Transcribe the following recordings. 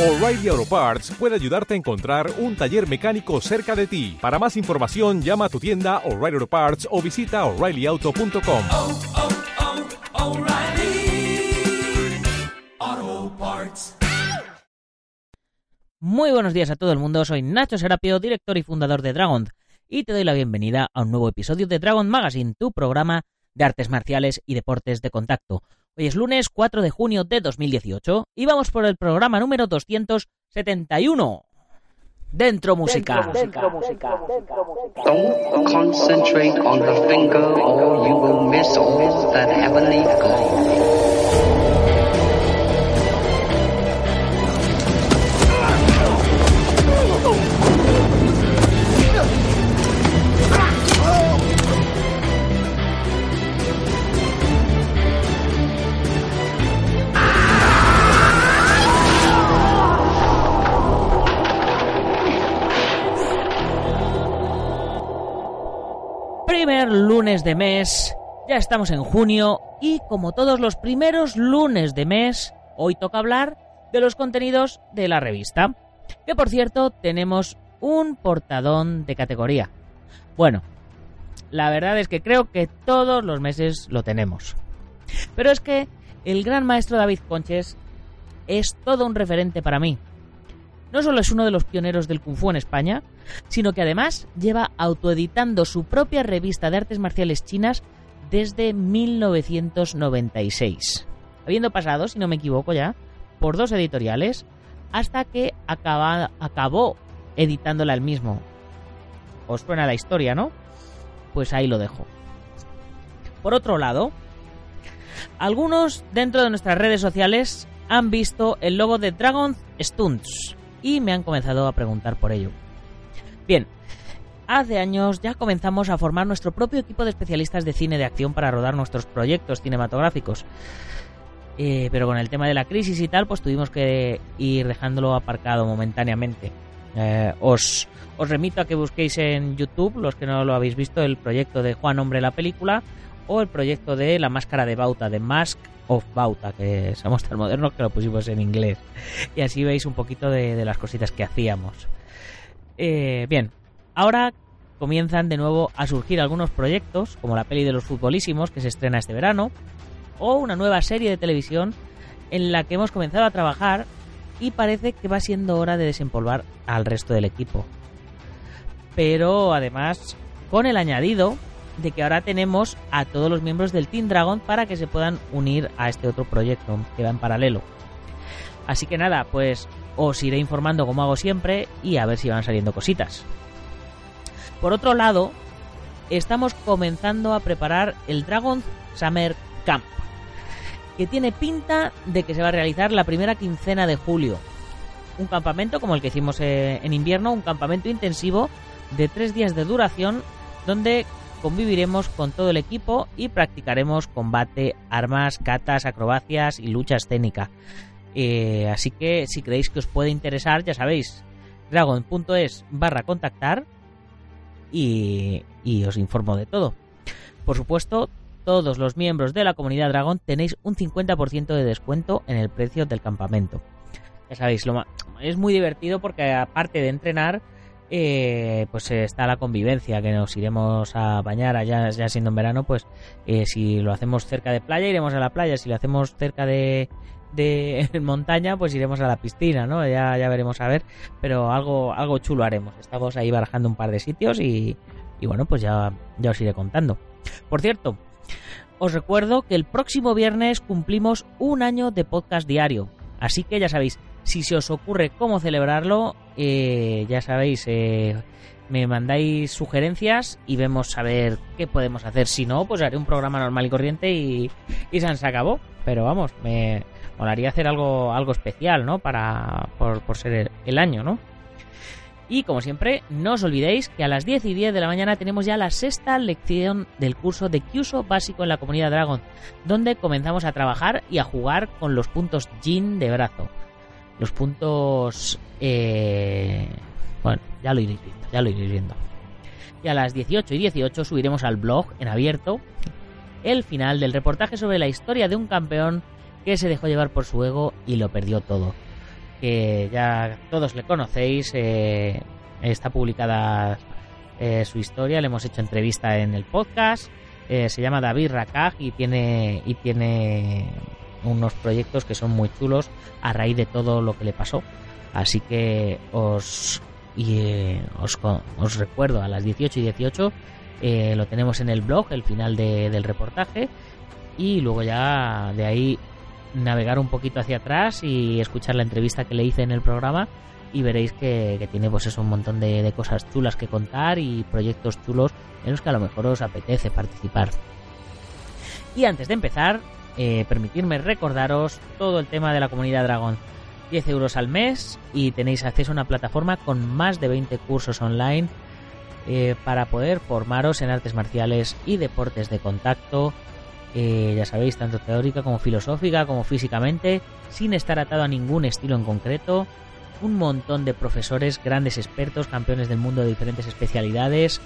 O'Reilly Auto Parts puede ayudarte a encontrar un taller mecánico cerca de ti. Para más información, llama a tu tienda O'Reilly Auto Parts o visita oreillyauto.com. oh, oh, O'Reilly Auto Parts. Muy buenos días a todo el mundo, soy Nacho Serapio, director y fundador de Dragon, y te doy la bienvenida a un nuevo episodio de Dragon Magazine, tu programa de artes marciales y deportes de contacto. Hoy es lunes 4 de junio de 2018 y vamos por el programa número 271. Dentro música. Don't concentrate on the finger or you will miss all that heavenly glow. Primer lunes de mes, ya estamos en junio y como todos los primeros lunes de mes, hoy toca hablar de los contenidos de la revista. Que por cierto, tenemos un portadón de categoría. Bueno, la verdad es que creo que todos los meses lo tenemos. Pero es que el gran maestro David Conches es todo un referente para mí. No solo es uno de los pioneros del Kung Fu en España, sino que además lleva autoeditando su propia revista de artes marciales chinas desde 1996. Habiendo pasado, si no me equivoco ya, por dos editoriales, hasta que acabó editándola él mismo. ¿Os suena la historia, no? Pues ahí lo dejo. Por otro lado, algunos dentro de nuestras redes sociales han visto el logo de Dragon Stunts y me han comenzado a preguntar por ello. Bien, hace años ya comenzamos a formar nuestro propio equipo de especialistas de cine de acción para rodar nuestros proyectos cinematográficos. Eh, pero con el tema de la crisis y tal, pues tuvimos que ir dejándolo aparcado momentáneamente. Eh, os, os remito a que busquéis en YouTube, los que no lo habéis visto, el proyecto de Juan Hombre la película o el proyecto de La Máscara de Bauta, de Mask of Bauta, que somos tan modernos que lo pusimos en inglés. Y así veis un poquito de, de las cositas que hacíamos. Eh, bien, ahora comienzan de nuevo a surgir algunos proyectos, como la peli de los futbolísimos que se estrena este verano, o una nueva serie de televisión en la que hemos comenzado a trabajar y parece que va siendo hora de desempolvar al resto del equipo. Pero además, con el añadido de que ahora tenemos a todos los miembros del Team Dragon para que se puedan unir a este otro proyecto que va en paralelo. Así que nada, pues os iré informando como hago siempre y a ver si van saliendo cositas. Por otro lado, estamos comenzando a preparar el Dragon Summer Camp, que tiene pinta de que se va a realizar la primera quincena de julio. Un campamento como el que hicimos eh, en invierno, un campamento intensivo de tres días de duración donde conviviremos con todo el equipo y practicaremos combate, armas, catas, acrobacias y lucha escénica. Eh, así que si creéis que os puede interesar, ya sabéis, dragon.es barra contactar y, os informo de todo. Por supuesto, todos los miembros de la comunidad Dragon tenéis un 50% de descuento en el precio del campamento. Ya sabéis, es muy divertido porque aparte de entrenar, eh, pues está la convivencia, que nos iremos a bañar allá, ya siendo en verano, pues eh, si lo hacemos cerca de playa, iremos a la playa, si lo hacemos cerca de, de montaña, pues iremos a la piscina, ¿no? Ya, ya veremos a ver, pero algo, algo chulo haremos. Estamos ahí barajando un par de sitios y, y bueno, pues ya, ya os iré contando. Por cierto, os recuerdo que el próximo viernes cumplimos un año de podcast diario, así que ya sabéis, si se os ocurre cómo celebrarlo, eh, ya sabéis, eh, me mandáis sugerencias y vemos a ver qué podemos hacer. Si no, pues haré un programa normal y corriente y, y se acabó. Pero vamos, me molaría hacer algo, algo especial, ¿no? Para, por, por ser el, el año, ¿no? Y como siempre, no os olvidéis que a las 10 y 10 de la mañana tenemos ya la sexta lección del curso de Kyuso básico en la comunidad Dragon, donde comenzamos a trabajar y a jugar con los puntos Jin de brazo. Los puntos... Eh... Bueno, ya lo iréis viendo, ya lo iréis viendo. Y a las 18 y 18 subiremos al blog en abierto el final del reportaje sobre la historia de un campeón que se dejó llevar por su ego y lo perdió todo. Que ya todos le conocéis. eh, está publicada eh, su historia, le hemos hecho entrevista en el podcast. Eh, se llama David Rakag y tiene, y tiene unos proyectos que son muy chulos a raíz de todo lo que le pasó. Así que os, os, os recuerdo a las 18 y 18 eh, lo tenemos en el blog, el final de- del reportaje. Y luego ya de ahí navegar un poquito hacia atrás y escuchar la entrevista que le hice en el programa y veréis que, tiene pues eso un montón de, cosas chulas que contar y proyectos chulos en los que a lo mejor os apetece participar. Y antes de empezar, eh, permitirme recordaros todo el tema de la comunidad Dragon. 10 euros al mes y tenéis acceso a una plataforma con más de 20 cursos online eh, para poder formaros en artes marciales y deportes de contacto. Eh, ya sabéis, tanto teórica como filosófica, como físicamente, sin estar atado a ningún estilo en concreto. Un montón de profesores, grandes expertos, campeones del mundo de diferentes especialidades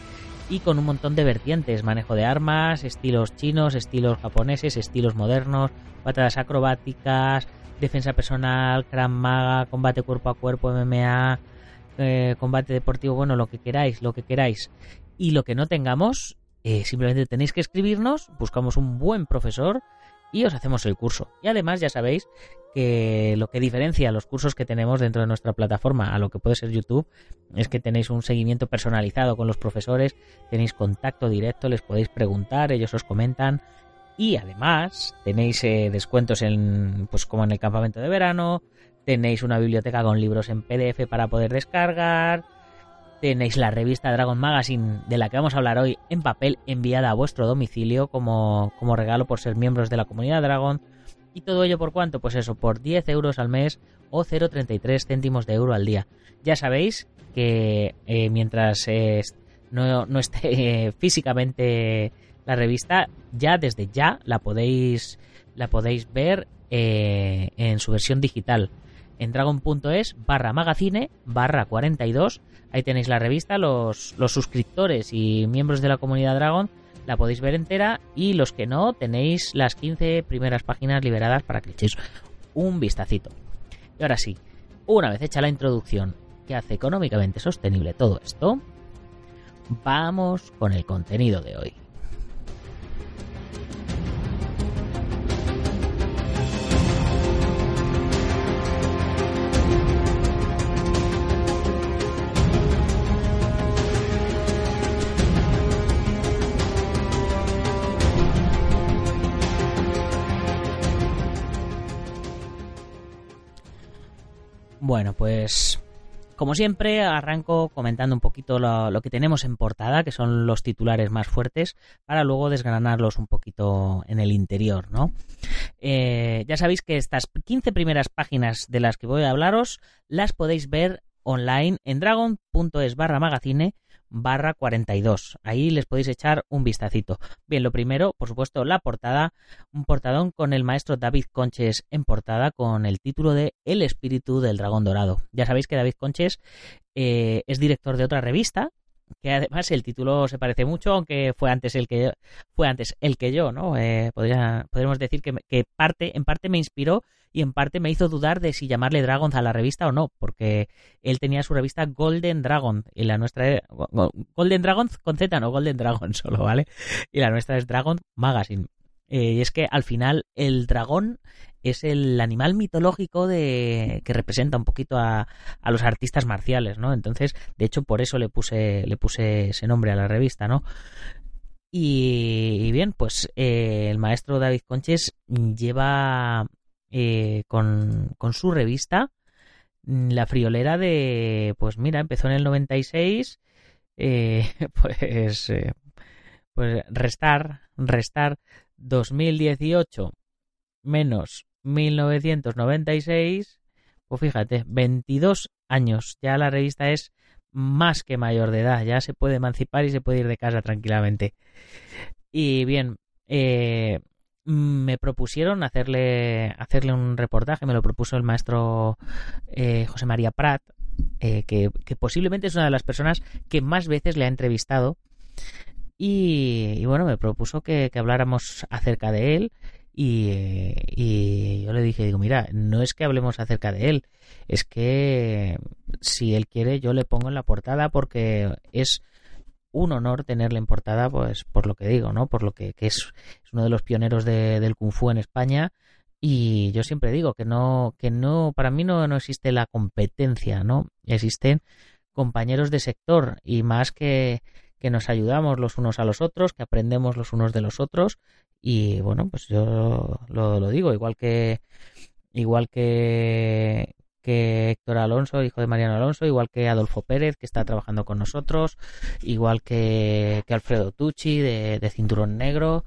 y con un montón de vertientes, manejo de armas, estilos chinos, estilos japoneses, estilos modernos, patadas acrobáticas, defensa personal, Krav Maga, combate cuerpo a cuerpo, MMA, eh, combate deportivo, bueno, lo que queráis, lo que queráis. Y lo que no tengamos, eh, simplemente tenéis que escribirnos, buscamos un buen profesor y os hacemos el curso. Y además ya sabéis que lo que diferencia los cursos que tenemos dentro de nuestra plataforma a lo que puede ser YouTube es que tenéis un seguimiento personalizado con los profesores, tenéis contacto directo, les podéis preguntar, ellos os comentan y además tenéis eh, descuentos en pues como en el campamento de verano, tenéis una biblioteca con libros en PDF para poder descargar, tenéis la revista Dragon Magazine de la que vamos a hablar hoy en papel enviada a vuestro domicilio como, como regalo por ser miembros de la comunidad Dragon. Y todo ello por cuánto? Pues eso, por 10 euros al mes o 0,33 céntimos de euro al día. Ya sabéis que eh, mientras eh, no, no esté eh, físicamente la revista, ya desde ya la podéis, la podéis ver en su versión digital. En dragon.es barra magazine barra 42. Ahí tenéis la revista, los, suscriptores y miembros de la comunidad Dragon la podéis ver entera y los que no tenéis las 15 primeras páginas liberadas para que echéis un vistacito. Y ahora sí, una vez hecha la introducción que hace económicamente sostenible todo esto, vamos con el contenido de hoy. Bueno, pues como siempre arranco comentando un poquito lo, que tenemos en portada, que son los titulares más fuertes, para luego desgranarlos un poquito en el interior, ¿no? Eh, ya sabéis que estas 15 primeras páginas de las que voy a hablaros las podéis ver online en dragon.es barra magazine barra 42. Ahí les podéis echar un vistacito. Bien, lo primero, por supuesto, la portada. Un portadón con el maestro David Conches en portada con el título de El espíritu del dragón dorado. Ya sabéis que David Conches eh, es director de otra revista que además el título se parece mucho, aunque fue antes el que fue antes el que yo, ¿no? Eh, podría, podríamos decir que, que, parte, en parte me inspiró y en parte me hizo dudar de si llamarle Dragons a la revista o no, porque él tenía su revista Golden Dragon y la nuestra Golden Dragons con Z, no Golden Dragon solo, ¿vale? Y la nuestra es Dragon Magazine. Eh, y es que al final el dragón es el animal mitológico de que representa un poquito a, a, los artistas marciales, ¿no? Entonces, de hecho, por eso le puse, le puse ese nombre a la revista, ¿no? Y, y bien, pues eh, el maestro David Conches lleva eh, con, con, su revista la friolera de, pues mira, empezó en el 96, eh, pues, pues restar, restar 2018 menos 1996, pues fíjate, 22 años. Ya la revista es más que mayor de edad, ya se puede emancipar y se puede ir de casa tranquilamente. Y bien, eh, me propusieron hacerle, hacerle un reportaje, me lo propuso el maestro eh, José María Prat, eh, que, que, posiblemente es una de las personas que más veces le ha entrevistado. Y, bueno, me propuso que, habláramos acerca de él Y, eh, y yo le dije, digo, mira, no es que hablemos acerca de él, es que si él quiere yo le pongo en la portada porque es un honor tenerle en portada, pues por lo que digo, ¿no? Por lo que, que es, es uno de los pioneros de- del kung fu en España y yo siempre digo que no, que no, para mí no, no existe la competencia, ¿no? Existen compañeros de sector y más que, que nos ayudamos los unos a los otros, que aprendemos los unos de los otros. Y bueno, pues yo lo, digo, igual que igual que que Héctor Alonso, hijo de Mariano Alonso, igual que Adolfo Pérez, que está trabajando con nosotros, igual que, que Alfredo Tucci, de, de Cinturón Negro,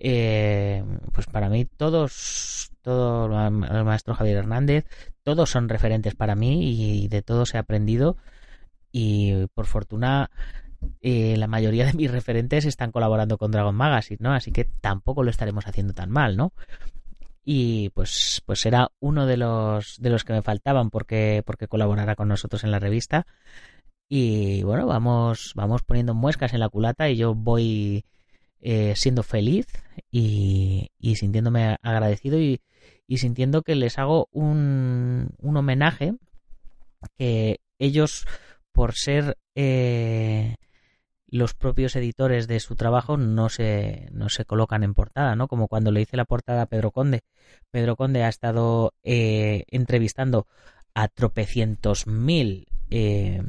eh, pues para mí todos, todo el maestro Javier Hernández, todos son referentes para mí y de todos he aprendido. Y por fortuna eh, la mayoría de mis referentes están colaborando con Dragon Magazine, ¿no? Así que tampoco lo estaremos haciendo tan mal, ¿no? Y pues, pues era uno de los de los que me faltaban porque, porque colaborara con nosotros en la revista. Y bueno, vamos, vamos poniendo muescas en la culata y yo voy eh, siendo feliz y, sintiéndome agradecido y, y sintiendo que les hago un, un homenaje que ellos por ser eh, los propios editores de su trabajo no se, no se colocan en portada, ¿no? Como cuando le hice la portada a Pedro Conde. Pedro Conde ha estado eh, entrevistando a tropecientos mil eh,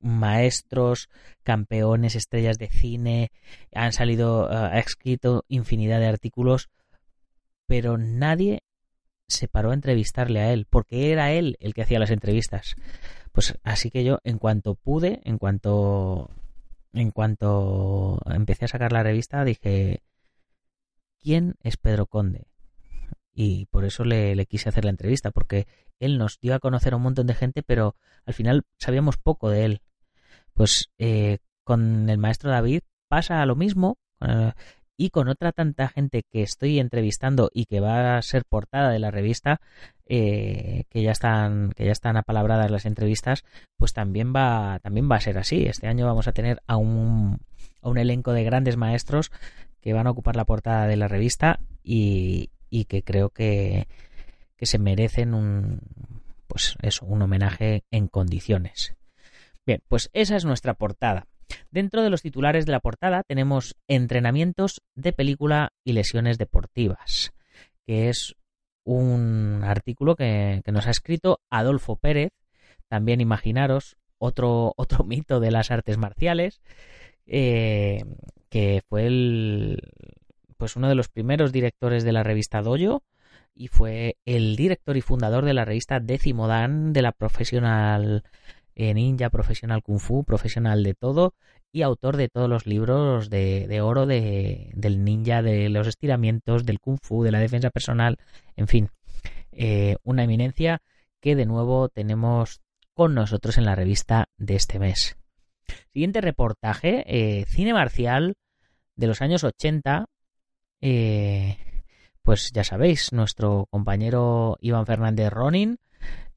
maestros, campeones, estrellas de cine, han salido, uh, ha escrito infinidad de artículos, pero nadie se paró a entrevistarle a él, porque era él el que hacía las entrevistas. Pues así que yo, en cuanto pude, en cuanto en cuanto empecé a sacar la revista, dije, ¿quién es Pedro Conde? Y por eso le, le, quise hacer la entrevista, porque él nos dio a conocer a un montón de gente, pero al final sabíamos poco de él. Pues eh, con el maestro David pasa lo mismo, eh, y con otra tanta gente que estoy entrevistando y que va a ser portada de la revista, eh, que ya están, que ya están apalabradas las entrevistas, pues también va, también va a ser así. Este año vamos a tener a un, a un elenco de grandes maestros que van a ocupar la portada de la revista y, y que creo que, que se merecen un, pues eso, un homenaje en condiciones. Bien, pues esa es nuestra portada. Dentro de los titulares de la portada tenemos entrenamientos de película y lesiones deportivas, que es un artículo que, nos ha escrito Adolfo Pérez, también imaginaros otro, otro mito de las artes marciales, eh, que fue el, pues uno de los primeros directores de la revista Dojo y fue el director y fundador de la revista Décimo Dan de la profesional ninja, profesional kung fu, profesional de todo y autor de todos los libros de, de oro de, del ninja, de los estiramientos, del kung fu, de la defensa personal, en fin, eh, una eminencia que de nuevo tenemos con nosotros en la revista de este mes. Siguiente reportaje, eh, cine marcial de los años 80. Eh, pues ya sabéis, nuestro compañero Iván Fernández Ronin,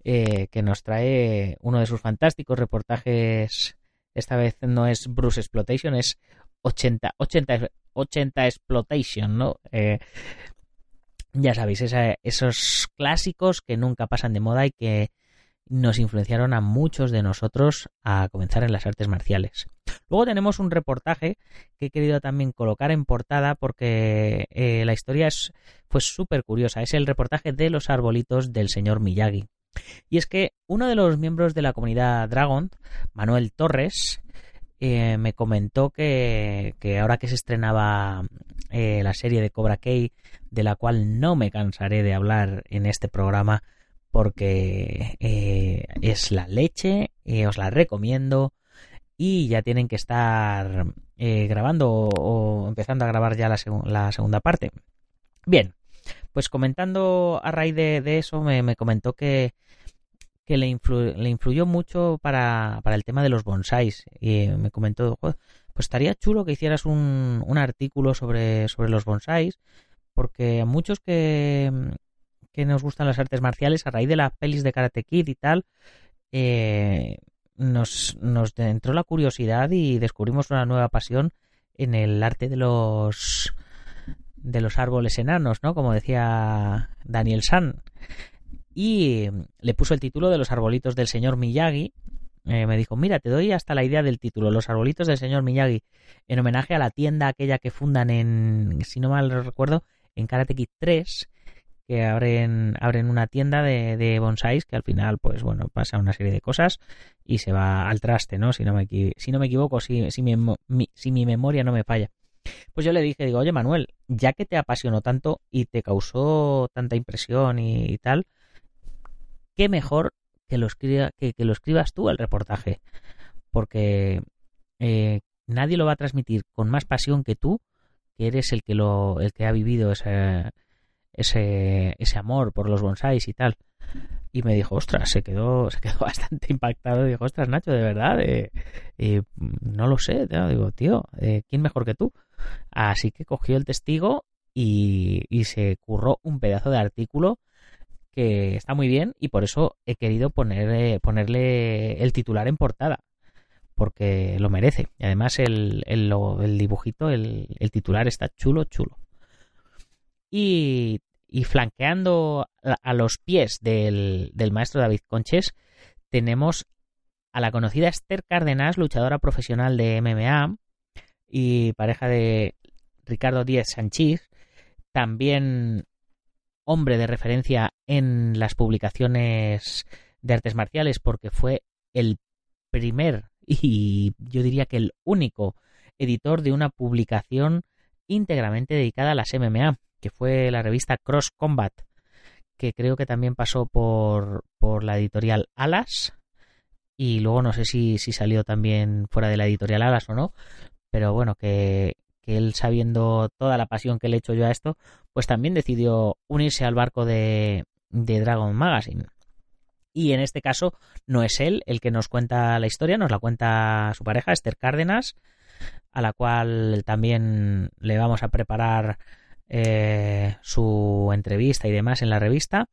eh, que nos trae uno de sus fantásticos reportajes. Esta vez no es Bruce Exploitation, es 80, 80, 80 Exploitation, ¿no? Eh, ya sabéis, esos clásicos que nunca pasan de moda y que nos influenciaron a muchos de nosotros a comenzar en las artes marciales. Luego tenemos un reportaje que he querido también colocar en portada porque eh, la historia es súper curiosa. Es el reportaje de los arbolitos del señor Miyagi. Y es que uno de los miembros de la comunidad Dragon, Manuel Torres, eh, me comentó que, ahora que se estrenaba eh, la serie de Cobra Kai, de la cual no me cansaré de hablar en este programa porque eh, es la leche, os la recomiendo y ya tienen que estar grabando o, empezando a grabar ya la, segunda parte. Bien, pues comentando a raíz de, eso me, me, comentó que, que le, le, influyó mucho para, para, el tema de los bonsáis. Y me comentó, pues estaría chulo que hicieras un, un artículo sobre, sobre los bonsáis porque a muchos que, que nos gustan las artes marciales a raíz de las pelis de Karate Kid y tal, eh, nos, nos entró la curiosidad y descubrimos una nueva pasión en el arte de los de los árboles enanos, ¿no? Como decía Daniel San. Y le puso el título de los arbolitos del señor Miyagi. Eh, me dijo, mira, te doy hasta la idea del título, Los arbolitos del señor Miyagi, en homenaje a la tienda aquella que fundan en, si no mal recuerdo, en Karate Kid 3, que abren, abren una tienda de, de bonsais que al final, pues bueno, pasa una serie de cosas y se va al traste, ¿no? Si no me, si no me equivoco, si, si, mi- si mi memoria no me falla. Pues yo le dije, digo, oye Manuel, ya que te apasionó tanto y te causó tanta impresión y, tal, qué mejor que lo, escriba, que, lo escribas tú el reportaje. Porque eh, nadie lo va a transmitir con más pasión que tú, que eres el que lo, el que ha vivido ese, ese, ese amor por los bonsáis y tal. Y me dijo, ostras, se quedó, se quedó bastante impactado. Dijo, ostras, Nacho, de verdad, eh, eh, no lo sé. tío". Digo, tío, eh, ¿quién mejor que tú? Así que cogió el testigo y, se curró un pedazo de artículo que está muy bien y por eso he querido poner, eh, ponerle el titular en portada porque lo merece. Y además el, el dibujito, el, el titular está chulo, chulo. Y, y flanqueando a, a los pies del, del maestro David Conches tenemos a la conocida Esther Cárdenas, luchadora profesional de MMA y pareja de Ricardo Díez Sanchís, también hombre de referencia en las publicaciones de artes marciales porque fue el primer y yo diría que el único editor de una publicación íntegramente dedicada a las MMA, que fue la revista Cross Combat, que creo que también pasó por, por la editorial Alas y luego no sé si, si salió también fuera de la editorial Alas o no, pero bueno, que, él sabiendo toda la pasión que le echo yo a esto, pues también decidió unirse al barco de, de Dragon Magazine. Y en este caso no es él el que nos cuenta la historia, nos la cuenta su pareja, Esther Cárdenas, a la cual también le vamos a preparar eh, su entrevista y demás en la revista.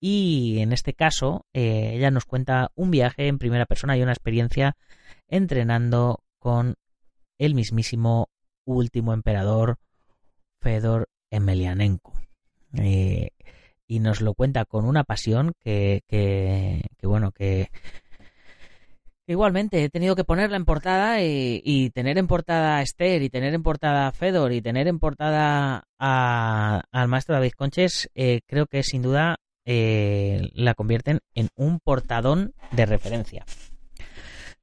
Y en este caso, eh, ella nos cuenta un viaje en primera persona y una experiencia entrenando con el mismísimo último emperador Fedor Emelianenko. Eh, y nos lo cuenta con una pasión que, que, bueno, que igualmente he tenido que ponerla en portada y, y tener en portada a Esther y tener en portada a Fedor y tener en portada a- al maestro David Conches, eh, creo que sin duda eh, la convierten en un portadón de referencia.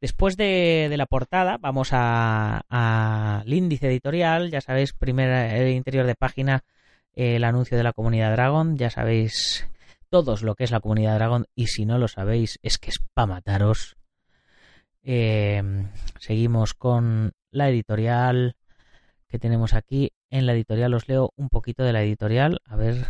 Después de, la portada, vamos al índice editorial. Ya sabéis, primer interior de página, eh, el anuncio de la comunidad Dragon. Ya sabéis todos lo que es la comunidad Dragon. Y si no lo sabéis, es que es para mataros. Eh, seguimos con la editorial que tenemos aquí. En la editorial os leo un poquito de la editorial. A ver.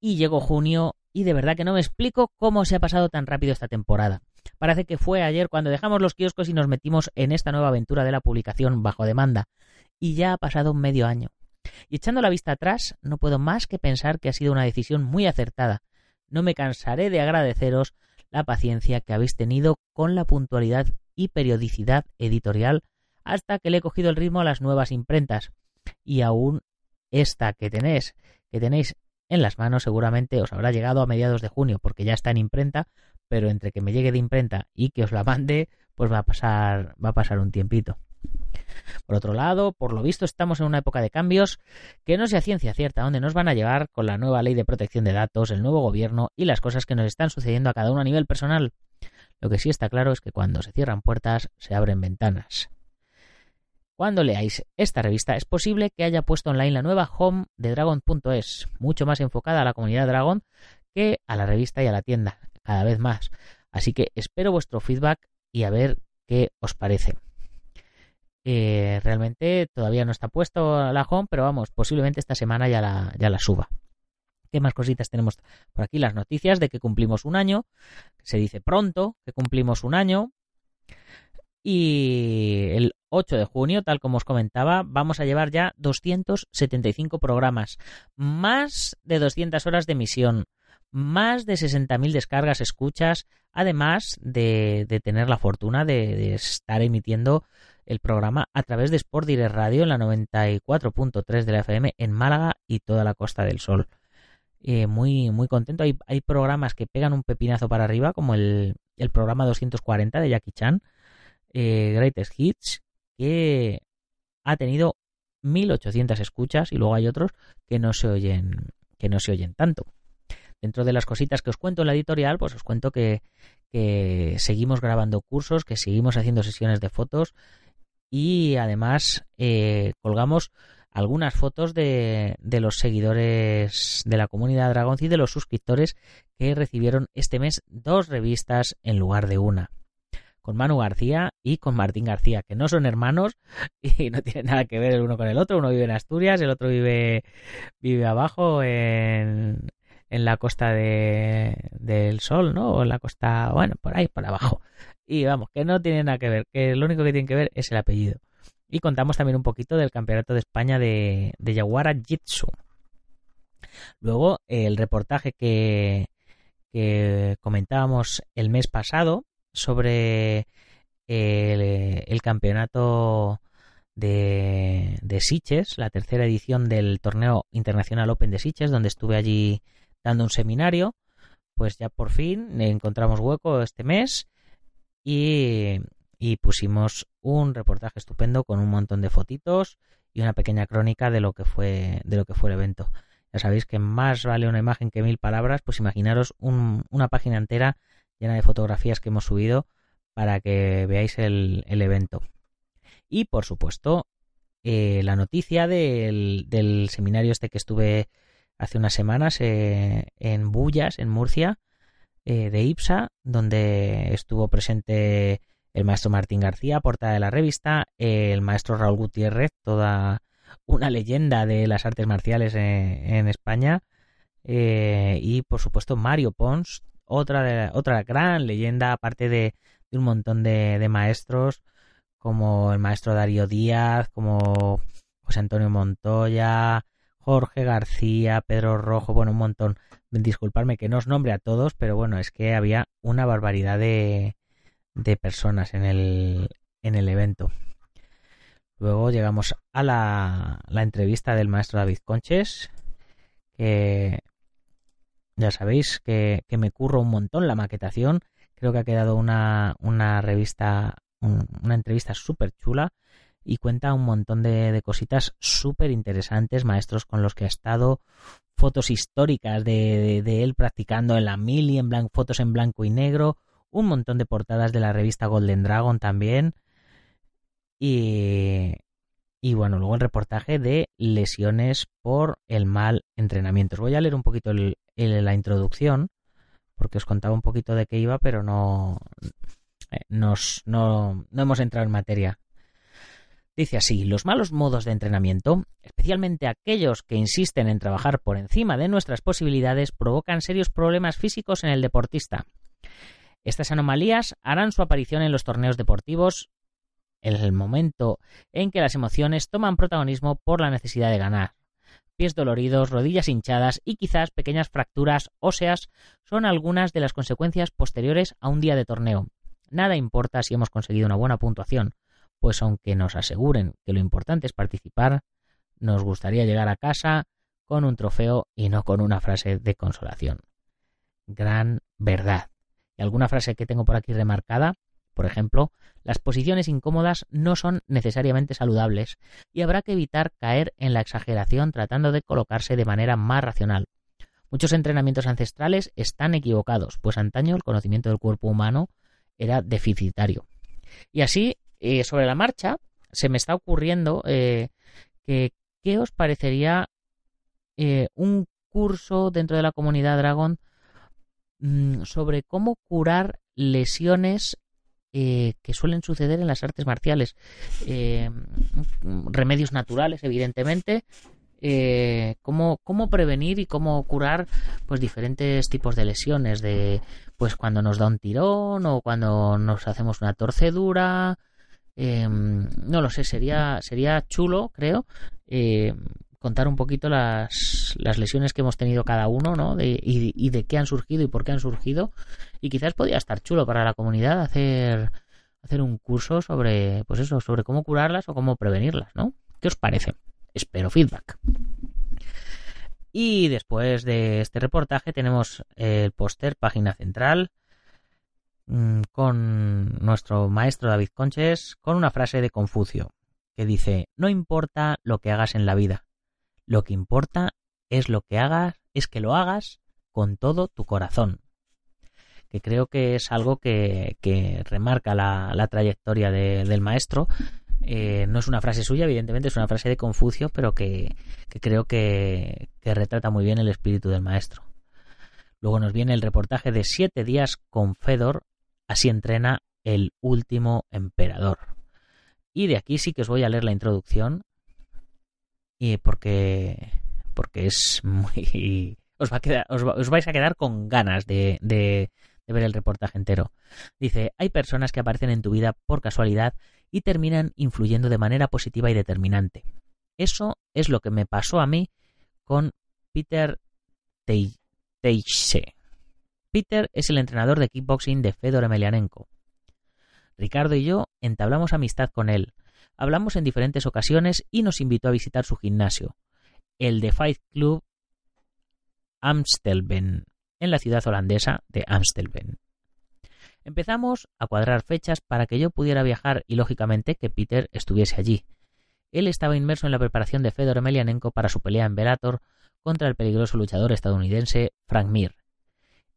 Y llegó junio y de verdad que no me explico cómo se ha pasado tan rápido esta temporada. Parece que fue ayer cuando dejamos los kioscos y nos metimos en esta nueva aventura de la publicación bajo demanda. Y ya ha pasado un medio año. Y echando la vista atrás, no puedo más que pensar que ha sido una decisión muy acertada. No me cansaré de agradeceros la paciencia que habéis tenido con la puntualidad y periodicidad editorial hasta que le he cogido el ritmo a las nuevas imprentas. Y aún esta que tenéis, que tenéis en las manos seguramente os habrá llegado a mediados de junio porque ya está en imprenta, pero entre que me llegue de imprenta y que os la mande, pues va a pasar, va a pasar un tiempito. Por otro lado, por lo visto estamos en una época de cambios que no sea ciencia cierta dónde nos van a llevar con la nueva ley de protección de datos, el nuevo gobierno y las cosas que nos están sucediendo a cada uno a nivel personal. Lo que sí está claro es que cuando se cierran puertas, se abren ventanas. Cuando leáis esta revista es posible que haya puesto online la nueva home de Dragon.es, mucho más enfocada a la comunidad Dragon que a la revista y a la tienda, cada vez más. Así que espero vuestro feedback y a ver qué os parece. Eh, realmente todavía no está puesto la home, pero vamos, posiblemente esta semana ya la, ya la suba. ¿Qué más cositas tenemos por aquí? Las noticias de que cumplimos un año. Se dice pronto que cumplimos un año. Y el 8 de junio, tal como os comentaba, vamos a llevar ya 275 programas, más de 200 horas de emisión, más de 60.000 descargas, escuchas, además de, tener la fortuna de, de estar emitiendo el programa a través de Sport Direct Radio en la 94.3 de la FM en Málaga y toda la Costa del Sol. Eh, muy, muy contento. Hay, hay, programas que pegan un pepinazo para arriba, como el, el programa 240 de Jackie Chan, eh, Greatest Hits, que ha tenido 1800 escuchas y luego hay otros que no se oyen, que no se oyen tanto. Dentro de las cositas que os cuento en la editorial, pues os cuento que, seguimos grabando cursos, que seguimos haciendo sesiones de fotos y además eh, colgamos algunas fotos de, de, los seguidores de la comunidad Dragon y de los suscriptores que recibieron este mes dos revistas en lugar de una. Con Manu García y con Martín García, que no son hermanos y no tienen nada que ver el uno con el otro. Uno vive en Asturias, el otro vive, vive abajo en, en la costa de, del Sol, ¿no? O en la costa, bueno, por ahí, por abajo. Y vamos, que no tiene nada que ver, que lo único que tiene que ver es el apellido. Y contamos también un poquito del Campeonato de España de, de Yaguara Jitsu. Luego, el reportaje que, que comentábamos el mes pasado sobre el, campeonato de, de Siches, la tercera edición del torneo internacional Open de Siches, donde estuve allí dando un seminario, pues ya por fin encontramos hueco este mes y, y pusimos un reportaje estupendo con un montón de fotitos y una pequeña crónica de lo que fue de lo que fue el evento. Ya sabéis que más vale una imagen que mil palabras, pues imaginaros un, una página entera llena de fotografías que hemos subido para que veáis el, el evento. Y por supuesto, eh, la noticia del, del, seminario este que estuve hace unas semanas eh, en Bullas, en Murcia, eh, de IPSA, donde estuvo presente el maestro Martín García, portada de la revista, el maestro Raúl Gutiérrez, toda una leyenda de las artes marciales en, España, eh, y por supuesto Mario Pons, otra, de, otra gran leyenda, aparte de, de un montón de, de, maestros, como el maestro Darío Díaz, como José Antonio Montoya, Jorge García, Pedro Rojo, bueno, un montón. Disculparme que no os nombre a todos, pero bueno, es que había una barbaridad de, de personas en el, en el evento. Luego llegamos a la, la entrevista del maestro David Conches, que ya sabéis que, que, me curro un montón la maquetación. Creo que ha quedado una, una revista, un, una entrevista súper chula y cuenta un montón de, cositas súper interesantes, maestros con los que ha estado, fotos históricas de, él practicando en la mili, en blanco, fotos en blanco y negro, un montón de portadas de la revista Golden Dragon también. Y, y bueno, luego el reportaje de lesiones por el mal entrenamiento. Os voy a leer un poquito el, el, la introducción, porque os contaba un poquito de qué iba, pero no, eh, nos, no, no hemos entrado en materia. Dice así, los malos modos de entrenamiento, especialmente aquellos que insisten en trabajar por encima de nuestras posibilidades, provocan serios problemas físicos en el deportista. Estas anomalías harán su aparición en los torneos deportivos en el momento en que las emociones toman protagonismo por la necesidad de ganar. Pies doloridos, rodillas hinchadas y quizás pequeñas fracturas óseas son algunas de las consecuencias posteriores a un día de torneo. Nada importa si hemos conseguido una buena puntuación, pues aunque nos aseguren que lo importante es participar, nos gustaría llegar a casa con un trofeo y no con una frase de consolación. Gran verdad. Y alguna frase que tengo por aquí remarcada, por ejemplo, las posiciones incómodas no son necesariamente saludables y habrá que evitar caer en la exageración tratando de colocarse de manera más racional. Muchos entrenamientos ancestrales están equivocados, pues antaño el conocimiento del cuerpo humano era deficitario. Y así eh, sobre la marcha, se me está ocurriendo eh, que qué os parecería eh, un curso dentro de la comunidad Dragon mmm, sobre cómo curar lesiones eh, que suelen suceder en las artes marciales. Eh, remedios naturales, evidentemente. Eh, cómo, cómo prevenir y cómo curar pues diferentes tipos de lesiones de pues cuando nos da un tirón o cuando nos hacemos una torcedura eh, no lo sé, sería, sería chulo, creo, eh, contar un poquito las, las, lesiones que hemos tenido cada uno, ¿no? De, y, y, de qué han surgido y por qué han surgido. Y quizás podría estar chulo para la comunidad hacer hacer un curso sobre, pues eso, sobre cómo curarlas o cómo prevenirlas, ¿no? ¿Qué os parece? Espero feedback. Y después de este reportaje tenemos el póster, página central, mm, con nuestro maestro David Conches, con una frase de Confucio, que dice, no importa lo que hagas en la vida, lo que importa es lo que hagas, es que lo hagas con todo tu corazón. Que creo que es algo que, que remarca la, la trayectoria de- del maestro. Eh, no es una frase suya, evidentemente, es una frase de Confucio, pero que, que creo que, que retrata muy bien el espíritu del maestro. Luego nos viene el reportaje de siete días con Fedor, así entrena el último emperador. Y de aquí sí que os voy a leer la introducción, y porque, porque es muy... Os, va a quedar, os, va- os vais a quedar con ganas de, de, de ver el reportaje entero. Dice, hay personas que aparecen en tu vida por casualidad y terminan influyendo de manera positiva y determinante. Eso es lo que me pasó a mí con Peter Tei- Teixe. Peter es el entrenador de kickboxing de Fedor Emelianenko. Ricardo y yo entablamos amistad con él. Hablamos en diferentes ocasiones y nos invitó a visitar su gimnasio, el The Fight Club Amstelveen, en la ciudad holandesa de Amstelveen. Empezamos a cuadrar fechas para que yo pudiera viajar y, lógicamente, que Peter estuviese allí. Él estaba inmerso en la preparación de Fedor Emelianenko para su pelea en Bellator contra el peligroso luchador estadounidense Frank Mir,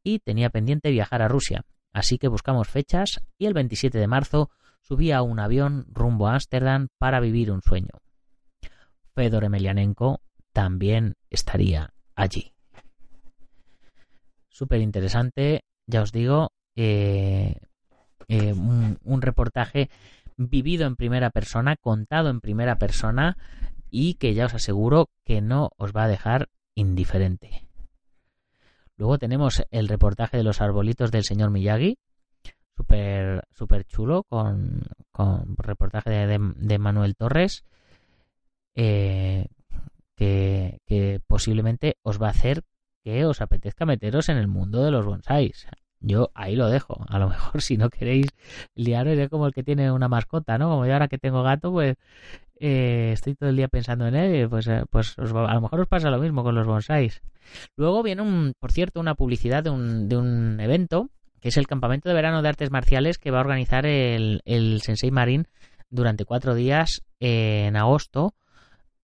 y tenía pendiente viajar a Rusia, así que buscamos fechas y el 27 de marzo subí a un avión rumbo a Ámsterdam para vivir un sueño. Fedor Emelianenko también estaría allí. Súper interesante, ya os digo, eh, eh, un, un reportaje vivido en primera persona, contado en primera persona y que ya os aseguro que no os va a dejar indiferente. Luego tenemos el reportaje de los arbolitos del señor Miyagi, súper super chulo, con, con reportaje de, Manuel Torres, eh, que, que posiblemente os va a hacer que os apetezca meteros en el mundo de los bonsáis. Yo ahí lo dejo. A lo mejor si no queréis liaros es como el que tiene una mascota, ¿no? Como yo ahora que tengo gato, pues eh, estoy todo el día pensando en él, pues, eh, pues os a lo mejor os pasa lo mismo con los bonsáis. Luego viene, un, por cierto, una publicidad de un, de un evento, que es el campamento de verano de artes marciales que va a organizar el, Sensei Marín durante cuatro días en agosto,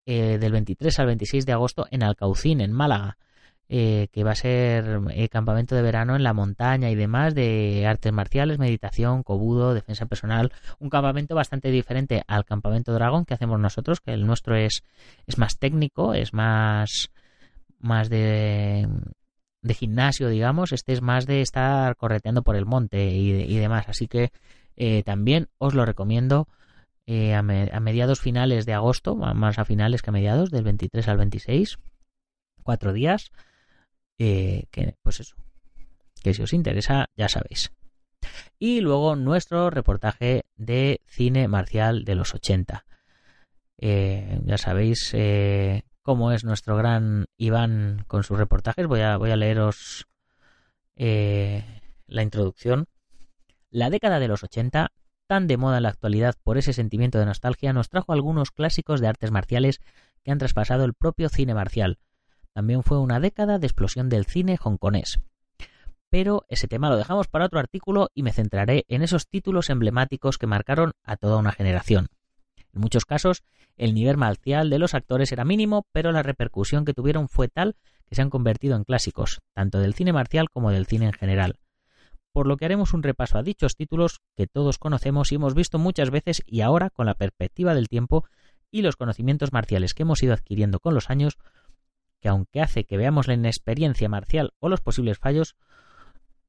eh, del 23 al 26 de agosto en Alcaucín, en Málaga. Eh, que va a ser eh, campamento de verano en la montaña y demás de artes marciales, meditación, cobudo, defensa personal, un campamento bastante diferente al campamento dragón que hacemos nosotros, que el nuestro es, es más técnico, es más, más de, de gimnasio, digamos, este es más de estar correteando por el monte y, y demás, así que eh, también os lo recomiendo eh, a, a mediados finales de agosto, más a finales que a mediados, del 23 al 26, cuatro días, eh, que pues eso, que si os interesa ya sabéis. Y luego nuestro reportaje de cine marcial de los 80. Eh, ya sabéis eh, cómo es nuestro gran Iván con sus reportajes. Voy a, voy a leeros eh, la introducción. La década de los 80, tan de moda en la actualidad por ese sentimiento de nostalgia, nos trajo algunos clásicos de artes marciales que han traspasado el propio cine marcial. También fue una década de explosión del cine hongkonés. Pero ese tema lo dejamos para otro artículo y me centraré en esos títulos emblemáticos que marcaron a toda una generación. En muchos casos, el nivel marcial de los actores era mínimo, pero la repercusión que tuvieron fue tal que se han convertido en clásicos, tanto del cine marcial como del cine en general. Por lo que haremos un repaso a dichos títulos que todos conocemos y hemos visto muchas veces y ahora, con la perspectiva del tiempo y los conocimientos marciales que hemos ido adquiriendo con los años, que aunque hace que veamos la inexperiencia marcial o los posibles fallos,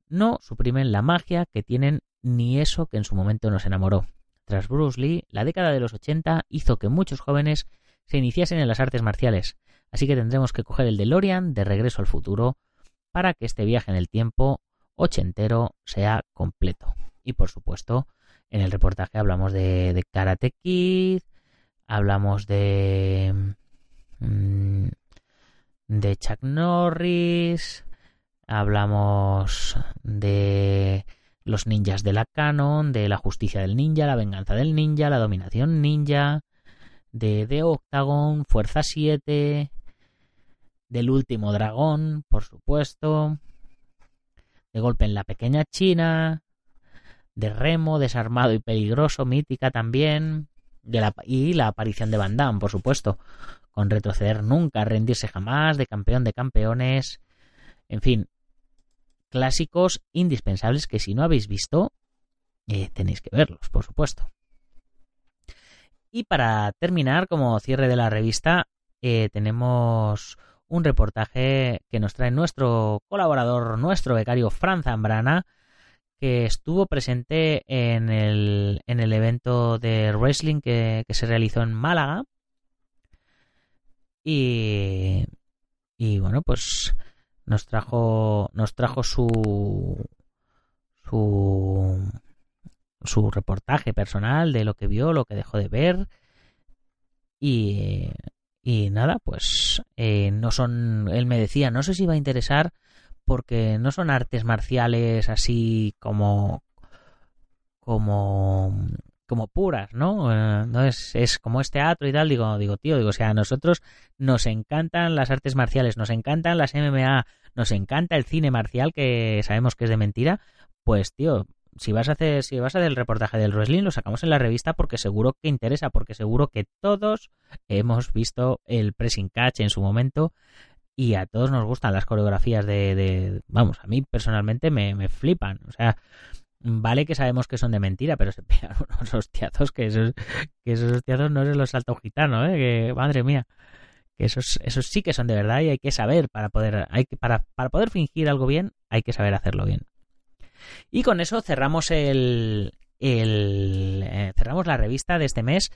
no suprimen la magia que tienen ni eso que en su momento nos enamoró. Tras Bruce Lee, la década de los 80 hizo que muchos jóvenes se iniciasen en las artes marciales, así que tendremos que coger el DeLorean de regreso al futuro para que este viaje en el tiempo ochentero sea completo. Y por supuesto, en el reportaje hablamos de, de Karate Kid, hablamos de mm, de Chuck Norris, hablamos de los ninjas de la canon, de la justicia del ninja, la venganza del ninja, la dominación ninja, de The Octagon, Fuerza 7, del último dragón, por supuesto, de golpe en la pequeña China, de Remo, desarmado y peligroso, mítica también, la, y la aparición de Van Damme, por supuesto, con retroceder nunca, rendirse jamás, de campeón de campeones, en fin, clásicos indispensables que si no habéis visto, eh, tenéis que verlos, por supuesto. Y para terminar, como cierre de la revista, eh, tenemos un reportaje que nos trae nuestro colaborador, nuestro becario Fran Zambrana, que estuvo presente en el, en el evento de wrestling que, que, se realizó en Málaga. Y, y bueno, pues nos trajo, nos trajo su, su, su reportaje personal de lo que vio, lo que dejó de ver. Y, y nada, pues eh, no son, él me decía, no sé si va a interesar porque no son artes marciales así como como como puras, ¿no? Eh, no es, es como es teatro y tal, digo, digo, tío, digo, o sea, a nosotros nos encantan las artes marciales, nos encantan las MMA, nos encanta el cine marcial que sabemos que es de mentira, pues tío, si vas a hacer si vas a hacer el reportaje del wrestling lo sacamos en la revista porque seguro que interesa, porque seguro que todos hemos visto el pressing catch en su momento y a todos nos gustan las coreografías de, de vamos, a mí personalmente me, me flipan, o sea, Vale que sabemos que son de mentira, pero se pegan unos hostiazos que esos, que hostiazos no es los salto gitano, ¿eh? Que, madre mía. Que esos, esos sí que son de verdad y hay que saber para poder, hay que, para, para poder fingir algo bien, hay que saber hacerlo bien. Y con eso cerramos el, el eh, cerramos la revista de este mes,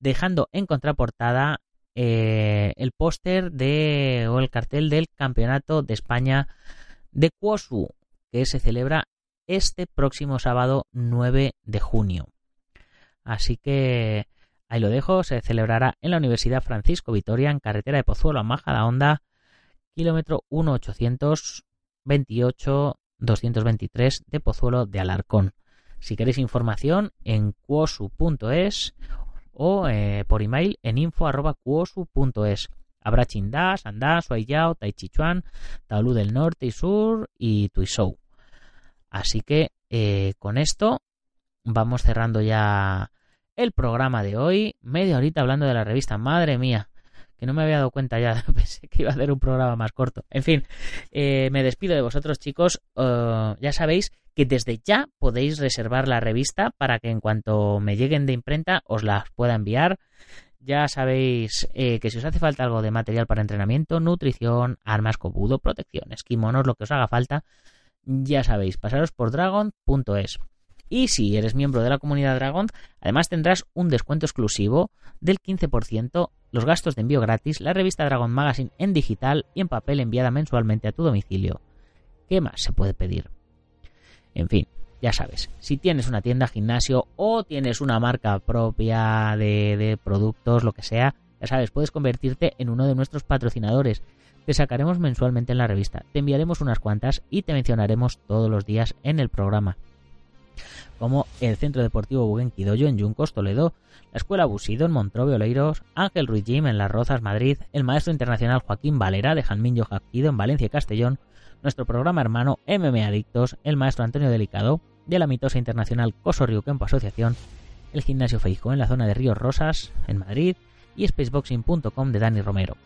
dejando en contraportada eh, el póster de o el cartel del Campeonato de España de Cuosu, que se celebra este próximo sábado 9 de junio. Así que ahí lo dejo, se celebrará en la Universidad Francisco Vitoria, en carretera de Pozuelo a Maja la Honda, kilómetro 1828 223 de Pozuelo de Alarcón. Si queréis información en cuosu.es o eh, por email en info.cuosu.es. Habrá Chindá, Sandá, Suayao, Taichichuan, Taolú del Norte y Sur y Tuisou. Así que eh, con esto vamos cerrando ya el programa de hoy. Media horita hablando de la revista. Madre mía, que no me había dado cuenta ya. Pensé que iba a hacer un programa más corto. En fin, eh, me despido de vosotros chicos. Uh, ya sabéis que desde ya podéis reservar la revista para que en cuanto me lleguen de imprenta os las pueda enviar. Ya sabéis eh, que si os hace falta algo de material para entrenamiento, nutrición, armas, cobudo, protecciones, kimonos, lo que os haga falta, ya sabéis, pasaros por dragon.es. Y si eres miembro de la comunidad Dragon, además tendrás un descuento exclusivo del 15%, los gastos de envío gratis, la revista Dragon Magazine en digital y en papel enviada mensualmente a tu domicilio. ¿Qué más se puede pedir? En fin, ya sabes, si tienes una tienda, gimnasio o tienes una marca propia de, de productos, lo que sea, ya sabes, puedes convertirte en uno de nuestros patrocinadores te sacaremos mensualmente en la revista, te enviaremos unas cuantas y te mencionaremos todos los días en el programa. Como el Centro Deportivo Buguenquidoyo en Yuncos, Toledo, la Escuela Busido en Montrove, Oleiros, Ángel Ruiz Jim en Las Rozas, Madrid, el Maestro Internacional Joaquín Valera de Janminho Jaquido en Valencia y Castellón, nuestro programa hermano MM Adictos, el Maestro Antonio Delicado, de la mitosa internacional Coso Río Campo Asociación, el Gimnasio Feijo en la zona de Ríos Rosas, en Madrid, y spaceboxing.com de Dani Romero.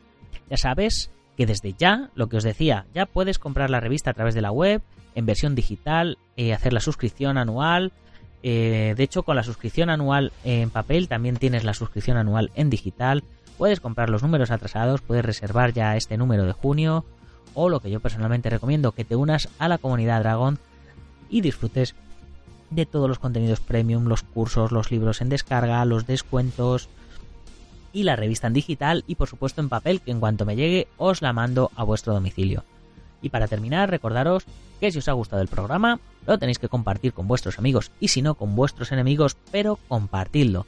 Ya sabes que desde ya, lo que os decía, ya puedes comprar la revista a través de la web, en versión digital, eh, hacer la suscripción anual. Eh, de hecho, con la suscripción anual en papel también tienes la suscripción anual en digital. Puedes comprar los números atrasados, puedes reservar ya este número de junio. O lo que yo personalmente recomiendo, que te unas a la comunidad Dragon y disfrutes de todos los contenidos premium, los cursos, los libros en descarga, los descuentos, y la revista en digital y por supuesto en papel que en cuanto me llegue os la mando a vuestro domicilio. Y para terminar, recordaros que si os ha gustado el programa, lo tenéis que compartir con vuestros amigos y si no con vuestros enemigos, pero compartidlo.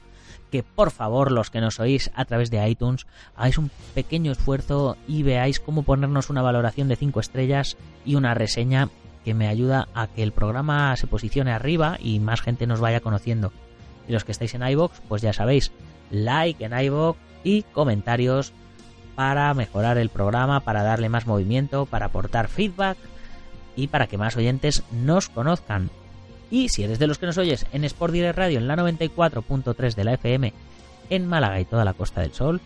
Que por favor los que nos oís a través de iTunes hagáis un pequeño esfuerzo y veáis cómo ponernos una valoración de 5 estrellas y una reseña porque me ayuda a que el programa se posicione arriba y más gente nos vaya conociendo. Y los que estáis en iBox, pues ya sabéis, like en iBox y comentarios para mejorar el programa, para darle más movimiento, para aportar feedback y para que más oyentes nos conozcan. Y si eres de los que nos oyes en Sport Direct Radio en la 94.3 de la FM en Málaga y toda la Costa del Sol,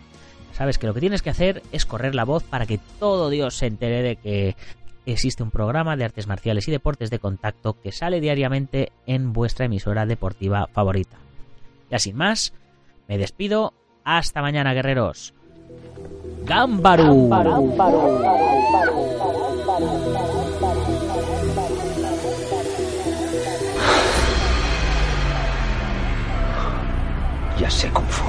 sabes que lo que tienes que hacer es correr la voz para que todo Dios se entere de que existe un programa de artes marciales y deportes de contacto que sale diariamente en vuestra emisora deportiva favorita. Ya sin más, me despido. Hasta mañana, guerreros. Gámbaru. Ya sé Kung Fu.